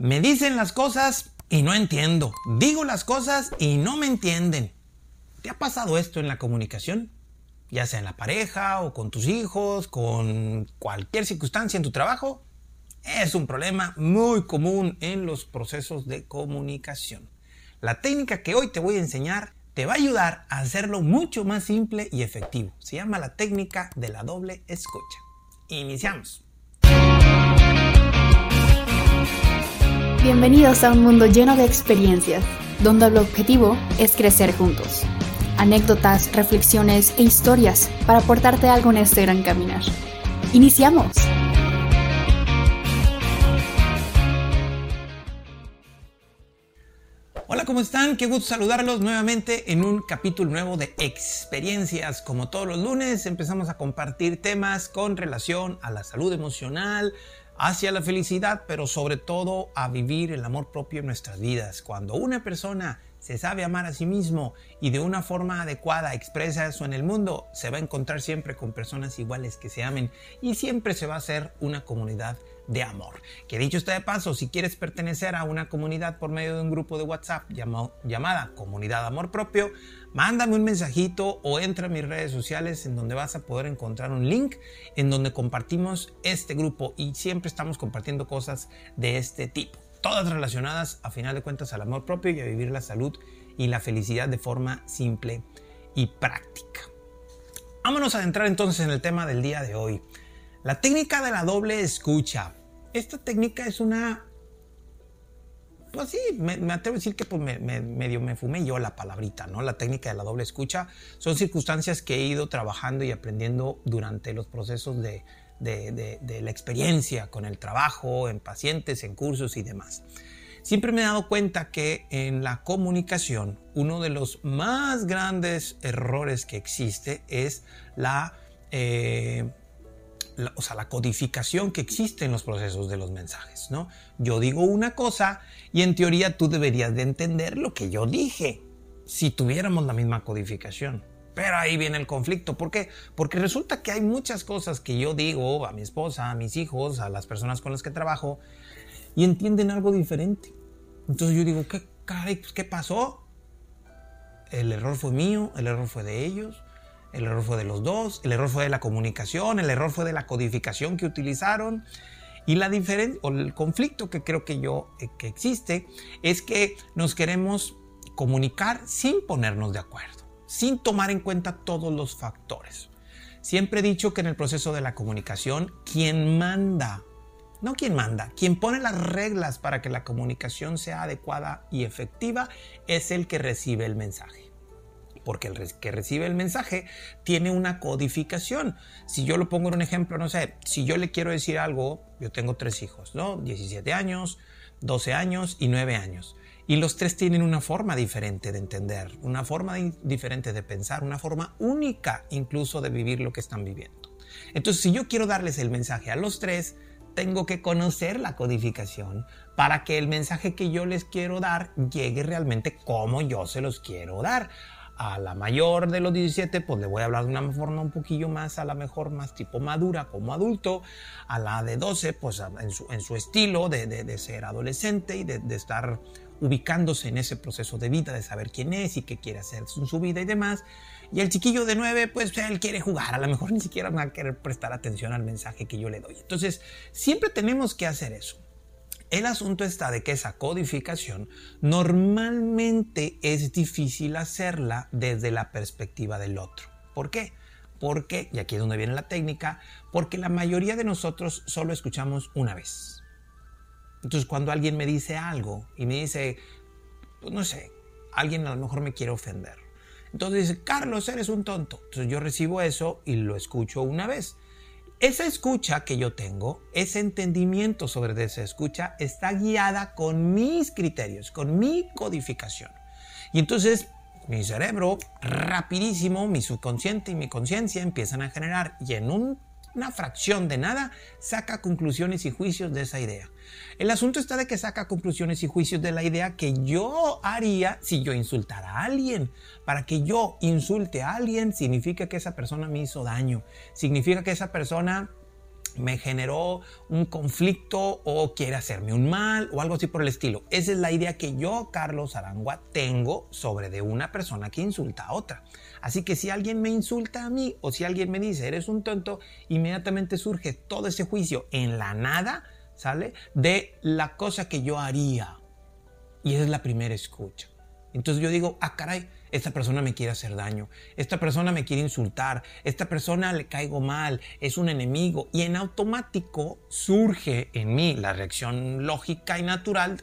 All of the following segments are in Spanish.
Me dicen las cosas y no entiendo. Digo las cosas y no me entienden. ¿Te ha pasado esto en la comunicación? Ya sea en la pareja o con tus hijos, con cualquier circunstancia en tu trabajo. Es un problema muy común en los procesos de comunicación. La técnica que hoy te voy a enseñar te va a ayudar a hacerlo mucho más simple y efectivo. Se llama la técnica de la doble escucha. Iniciamos. Bienvenidos a un mundo lleno de experiencias, donde el objetivo es crecer juntos. Anécdotas, reflexiones e historias para aportarte algo en este gran caminar. ¡Iniciamos! Hola, ¿cómo están? Qué gusto saludarlos nuevamente en un capítulo nuevo de experiencias. Como todos los lunes empezamos a compartir temas con relación a la salud emocional, hacia la felicidad, pero sobre todo a vivir el amor propio en nuestras vidas. Cuando una persona se sabe amar a sí mismo y de una forma adecuada expresa eso en el mundo, se va a encontrar siempre con personas iguales que se amen y siempre se va a hacer una comunidad de amor. Que dicho está de paso, si quieres pertenecer a una comunidad por medio de un grupo de WhatsApp llamada Comunidad Amor Propio, mándame un mensajito o entra a mis redes sociales en donde vas a poder encontrar un link en donde compartimos este grupo y siempre estamos compartiendo cosas de este tipo. Todas relacionadas a final de cuentas al amor propio y a vivir la salud y la felicidad de forma simple y práctica. Vámonos a adentrar entonces en el tema del día de hoy. La técnica de la doble escucha. Esta técnica es una... Pues sí, me, atrevo a decir que pues me, medio me fumé yo la palabrita, ¿no? La técnica de la doble escucha son circunstancias que he ido trabajando y aprendiendo durante los procesos de, de la experiencia con el trabajo, en pacientes, en cursos y demás. Siempre me he dado cuenta que en la comunicación uno de los más grandes errores que existe es la eh, o sea, la codificación que existe en los procesos de los mensajes, ¿no? Yo digo una cosa y en teoría tú deberías de entender lo que yo dije si tuviéramos la misma codificación. Pero ahí viene el conflicto. ¿Por qué? Porque resulta que hay muchas cosas que yo digo a mi esposa, a mis hijos, a las personas con las que trabajo y entienden algo diferente. Entonces yo digo, ¿qué, ¿qué pasó? El error fue mío, el error fue de ellos el error fue de los dos, el error fue de la comunicación, el error fue de la codificación que utilizaron. Y la diferencia, o el conflicto que creo que yo eh, que existe, es que nos queremos comunicar sin ponernos de acuerdo, sin tomar en cuenta todos los factores. Siempre he dicho que en el proceso de la comunicación, quien manda, no quien manda, quien pone las reglas para que la comunicación sea adecuada y efectiva, es el que recibe el mensaje porque el que recibe el mensaje tiene una codificación. Si yo lo pongo en un ejemplo, no sé, si yo le quiero decir algo, yo tengo tres hijos, ¿no? 17 años, 12 años y 9 años. Y los tres tienen una forma diferente de entender, una forma diferente de pensar, una forma única incluso de vivir lo que están viviendo. Entonces, si yo quiero darles el mensaje a los tres, tengo que conocer la codificación para que el mensaje que yo les quiero dar llegue realmente como yo se los quiero dar a la mayor de los 17, pues le voy a hablar de una forma un poquillo más, a la mejor más tipo madura como adulto. A la de 12, pues en su, estilo de, de, ser adolescente y de, de, estar ubicándose en ese proceso de vida, de saber quién es y qué quiere hacer en su vida y demás. Y el chiquillo de 9, pues él quiere jugar, a lo mejor ni siquiera va a querer prestar atención al mensaje que yo le doy. Entonces, siempre tenemos que hacer eso. El asunto está de que esa codificación normalmente es difícil hacerla desde la perspectiva del otro. ¿Por qué? Porque, y aquí es donde viene la técnica, porque la mayoría de nosotros solo escuchamos una vez. Entonces cuando alguien me dice algo y me dice, pues no sé, alguien a lo mejor me quiere ofender. Entonces dice, Carlos, eres un tonto. Entonces yo recibo eso y lo escucho una vez. Esa escucha que yo tengo, ese entendimiento sobre esa escucha, está guiada con mis criterios, con mi codificación. Y entonces mi cerebro, rapidísimo, mi subconsciente y mi conciencia empiezan a generar y en un una fracción de nada, saca conclusiones y juicios de esa idea. El asunto está de que saca conclusiones y juicios de la idea que yo haría si yo insultara a alguien. Para que yo insulte a alguien significa que esa persona me hizo daño, significa que esa persona me generó un conflicto o quiere hacerme un mal o algo así por el estilo. Esa es la idea que yo, Carlos Arangua, tengo sobre de una persona que insulta a otra. Así que si alguien me insulta a mí o si alguien me dice eres un tonto, inmediatamente surge todo ese juicio en la nada, ¿sale? De la cosa que yo haría. Y esa es la primera escucha. Entonces yo digo, ah, caray, esta persona me quiere hacer daño, esta persona me quiere insultar, esta persona le caigo mal, es un enemigo. Y en automático surge en mí la reacción lógica y natural,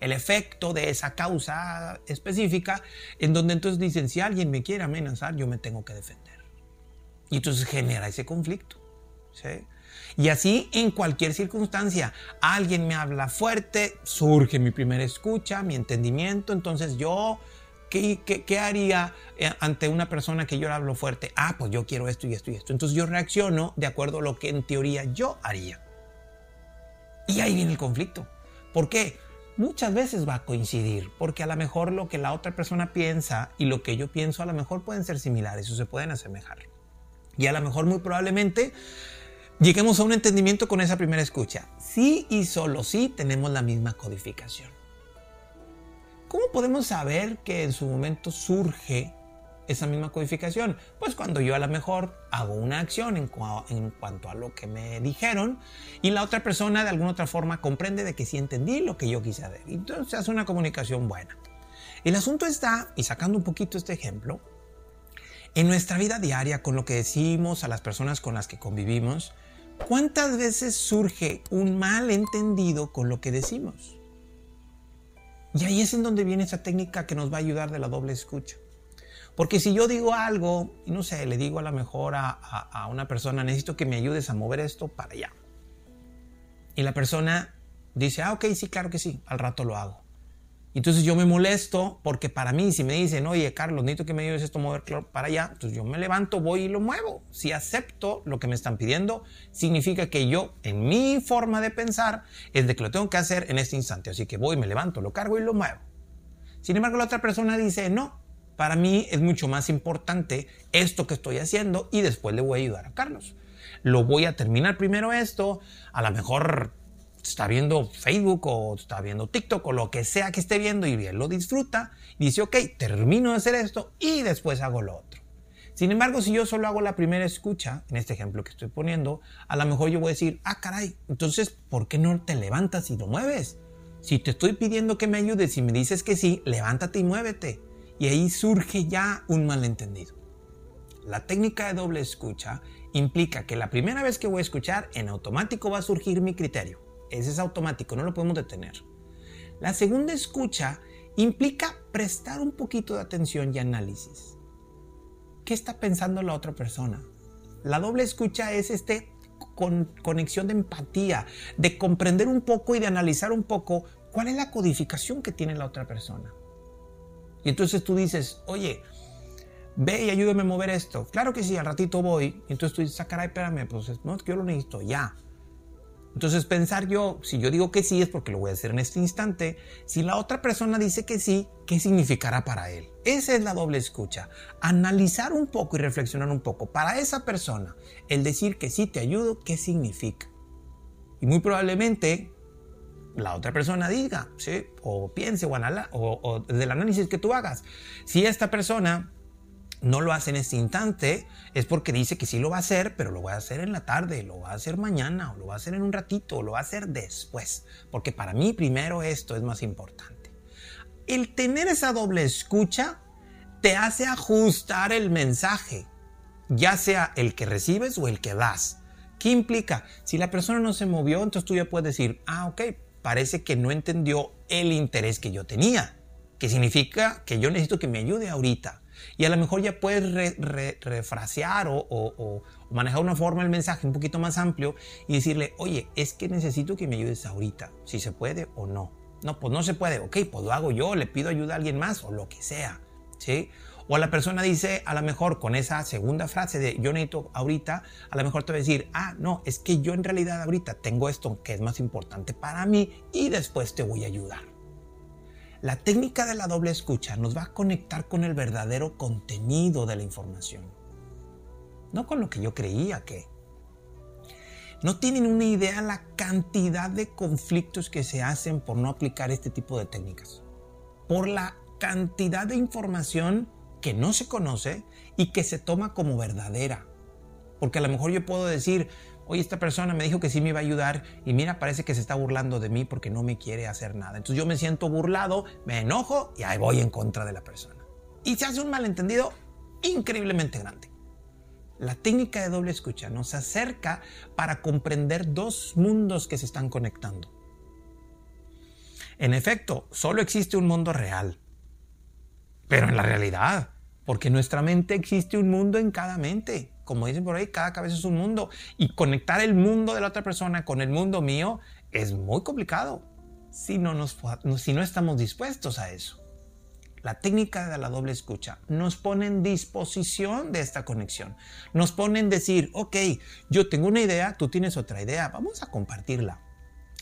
el efecto de esa causa específica, en donde entonces dicen, si alguien me quiere amenazar, yo me tengo que defender. Y entonces genera ese conflicto. Y así en cualquier circunstancia, alguien me habla fuerte, surge mi primera escucha, mi entendimiento, entonces yo ¿Qué, haría eh, ante una persona que yo le hablo fuerte? Ah, pues yo quiero esto y esto y esto. Entonces yo reacciono de acuerdo a lo que en teoría yo haría. Y ahí viene el conflicto. ¿Por qué? Muchas veces va a coincidir, porque a lo mejor lo que la otra persona piensa y lo que yo pienso a lo mejor pueden ser similares o se pueden asemejar. Y a lo mejor muy probablemente lleguemos a un entendimiento con esa primera escucha. Sí y solo sí tenemos la misma codificación. ¿Cómo podemos saber que en su momento surge esa misma codificación? Pues cuando yo a lo mejor hago una acción en, cuanto a lo que me dijeron y la otra persona de alguna otra forma comprende de que sí entendí lo que yo quise hacer. Entonces hace una comunicación buena. El asunto está, y sacando un poquito este ejemplo, en nuestra vida diaria, con lo que decimos a las personas con las que convivimos, ¿cuántas veces surge un malentendido con lo que decimos? Y ahí es en donde viene esa técnica que nos va a ayudar de la doble escucha. Porque si yo digo algo, y no sé, le digo a lo mejor a, a, una persona, necesito que me ayudes a mover esto para allá. Y la persona dice, ah, ok, sí, claro que sí, al rato lo hago. Entonces yo me molesto porque para mí, si me dicen, oye, Carlos, necesito que me ayudes esto mover para allá, entonces yo me levanto, voy y lo muevo. Si acepto lo que me están pidiendo, significa que yo, en mi forma de pensar, es de que lo tengo que hacer en este instante. Así que voy, me levanto, lo cargo y lo muevo. Sin embargo, la otra persona dice, no, para mí es mucho más importante esto que estoy haciendo y después le voy a ayudar a Carlos. Lo voy a terminar primero esto, a lo mejor está viendo Facebook o está viendo TikTok o lo que sea que esté viendo y bien lo disfruta dice, ok, termino de hacer esto y después hago lo otro. Sin embargo, si yo solo hago la primera escucha, en este ejemplo que estoy poniendo, a lo mejor yo voy a decir, ah, caray, entonces, ¿por qué no te levantas y lo mueves? Si te estoy pidiendo que me ayudes y me dices que sí, levántate y muévete. Y ahí surge ya un malentendido. La técnica de doble escucha implica que la primera vez que voy a escuchar, en automático va a surgir mi criterio. Ese es automático, no lo podemos detener. La segunda escucha implica prestar un poquito de atención y análisis. ¿Qué está pensando la otra persona? La doble escucha es este con conexión de empatía, de comprender un poco y de analizar un poco cuál es la codificación que tiene la otra persona. Y entonces tú dices, oye, ve y ayúdame a mover esto. Claro que sí, al ratito voy. Entonces tú dices, ah, caray, espérame, pues no, yo lo necesito ya. Entonces pensar yo, si yo digo que sí es porque lo voy a hacer en este instante, si la otra persona dice que sí, ¿qué significará para él? Esa es la doble escucha. Analizar un poco y reflexionar un poco. Para esa persona, el decir que sí te ayudo, ¿qué significa? Y muy probablemente la otra persona diga, ¿sí? o piense, o, o, o del análisis que tú hagas. Si esta persona no lo hace en este instante, es porque dice que sí lo va a hacer, pero lo va a hacer en la tarde, lo va a hacer mañana, o lo va a hacer en un ratito, o lo va a hacer después, porque para mí primero esto es más importante. El tener esa doble escucha te hace ajustar el mensaje, ya sea el que recibes o el que das. ¿Qué implica? Si la persona no se movió, entonces tú ya puedes decir, ah, ok, parece que no entendió el interés que yo tenía, que significa que yo necesito que me ayude ahorita y a lo mejor ya puedes refrasear o, manejar una forma el mensaje un poquito más amplio y decirle, oye, es que necesito que me ayudes ahorita, si se puede o no. No, pues no se puede, ok, pues lo hago yo, le pido ayuda a alguien más o lo que sea, ¿sí? O la persona dice, a lo mejor con esa segunda frase de yo necesito ahorita, a lo mejor te va a decir, ah, no, es que yo en realidad ahorita tengo esto que es más importante para mí y después te voy a ayudar. La técnica de la doble escucha nos va a conectar con el verdadero contenido de la información, no con lo que yo creía que. No tienen una idea la cantidad de conflictos que se hacen por no aplicar este tipo de técnicas. Por la cantidad de información que no se conoce y que se toma como verdadera. Porque a lo mejor yo puedo decir, oye, esta persona me dijo que sí me iba a ayudar y mira, parece que se está burlando de mí porque no me quiere hacer nada. Entonces yo me siento burlado, me enojo y ahí voy en contra de la persona. Y se hace un malentendido increíblemente grande. La técnica de doble escucha nos acerca para comprender dos mundos que se están conectando. En efecto, solo existe un mundo real, pero en la realidad, porque en nuestra mente existe un mundo en cada mente. Como dicen por ahí, cada cabeza es un mundo. Y conectar el mundo de la otra persona con el mundo mío es muy complicado si no, nos, si no estamos dispuestos a eso. La técnica de la doble escucha nos pone en disposición de esta conexión. Nos pone en decir, ok, yo tengo una idea, tú tienes otra idea, vamos a compartirla,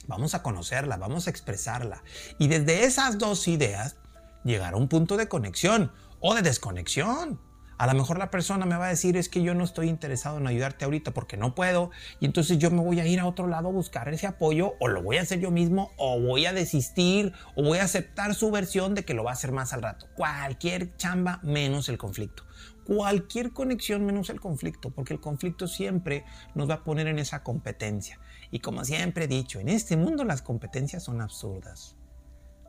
vamos a conocerla, vamos a expresarla. Y desde esas dos ideas llegar a un punto de conexión o de desconexión. A lo mejor la persona me va a decir es que yo no estoy interesado en ayudarte ahorita porque no puedo y entonces yo me voy a ir a otro lado a buscar ese apoyo o lo voy a hacer yo mismo o voy a desistir o voy a aceptar su versión de que lo va a hacer más al rato. Cualquier chamba menos el conflicto. Cualquier conexión menos el conflicto porque el conflicto siempre nos va a poner en esa competencia. Y como siempre he dicho, en este mundo las competencias son absurdas.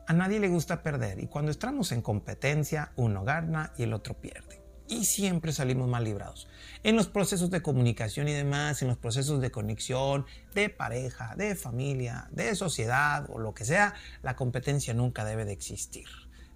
A nadie le gusta perder y cuando estamos en competencia, uno gana y el otro pierde. Y siempre salimos mal librados. En los procesos de comunicación y demás, en los procesos de conexión, de pareja, de familia, de sociedad o lo que sea, la competencia nunca debe de existir.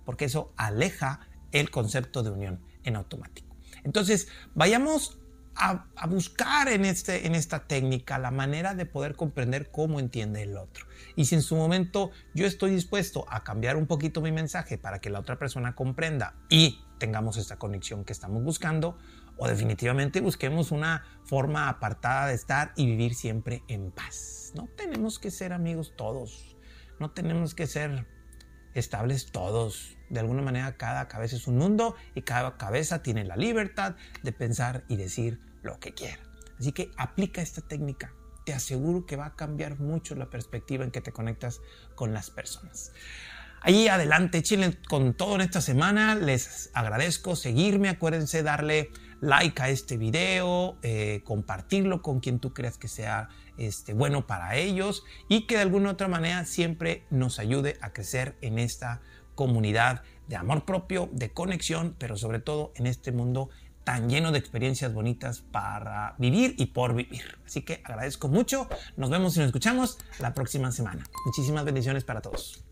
Porque eso aleja el concepto de unión en automático. Entonces, vayamos a, buscar en, este, en esta técnica la manera de poder comprender cómo entiende el otro. Y si en su momento yo estoy dispuesto a cambiar un poquito mi mensaje para que la otra persona comprenda y tengamos esta conexión que estamos buscando, o definitivamente busquemos una forma apartada de estar y vivir siempre en paz. No tenemos que ser amigos todos, no tenemos que ser estables todos. De alguna manera cada cabeza es un mundo y cada cabeza tiene la libertad de pensar y decir lo que quiera. Así que aplica esta técnica. Te aseguro que va a cambiar mucho la perspectiva en que te conectas con las personas. Ahí adelante, Chile, con todo en esta semana. Les agradezco seguirme. Acuérdense darle like a este video, eh, compartirlo con quien tú creas que sea este, bueno para ellos y que de alguna otra manera siempre nos ayude a crecer en esta comunidad de amor propio, de conexión, pero sobre todo en este mundo tan lleno de experiencias bonitas para vivir y por vivir. Así que agradezco mucho. Nos vemos y nos escuchamos la próxima semana. Muchísimas bendiciones para todos.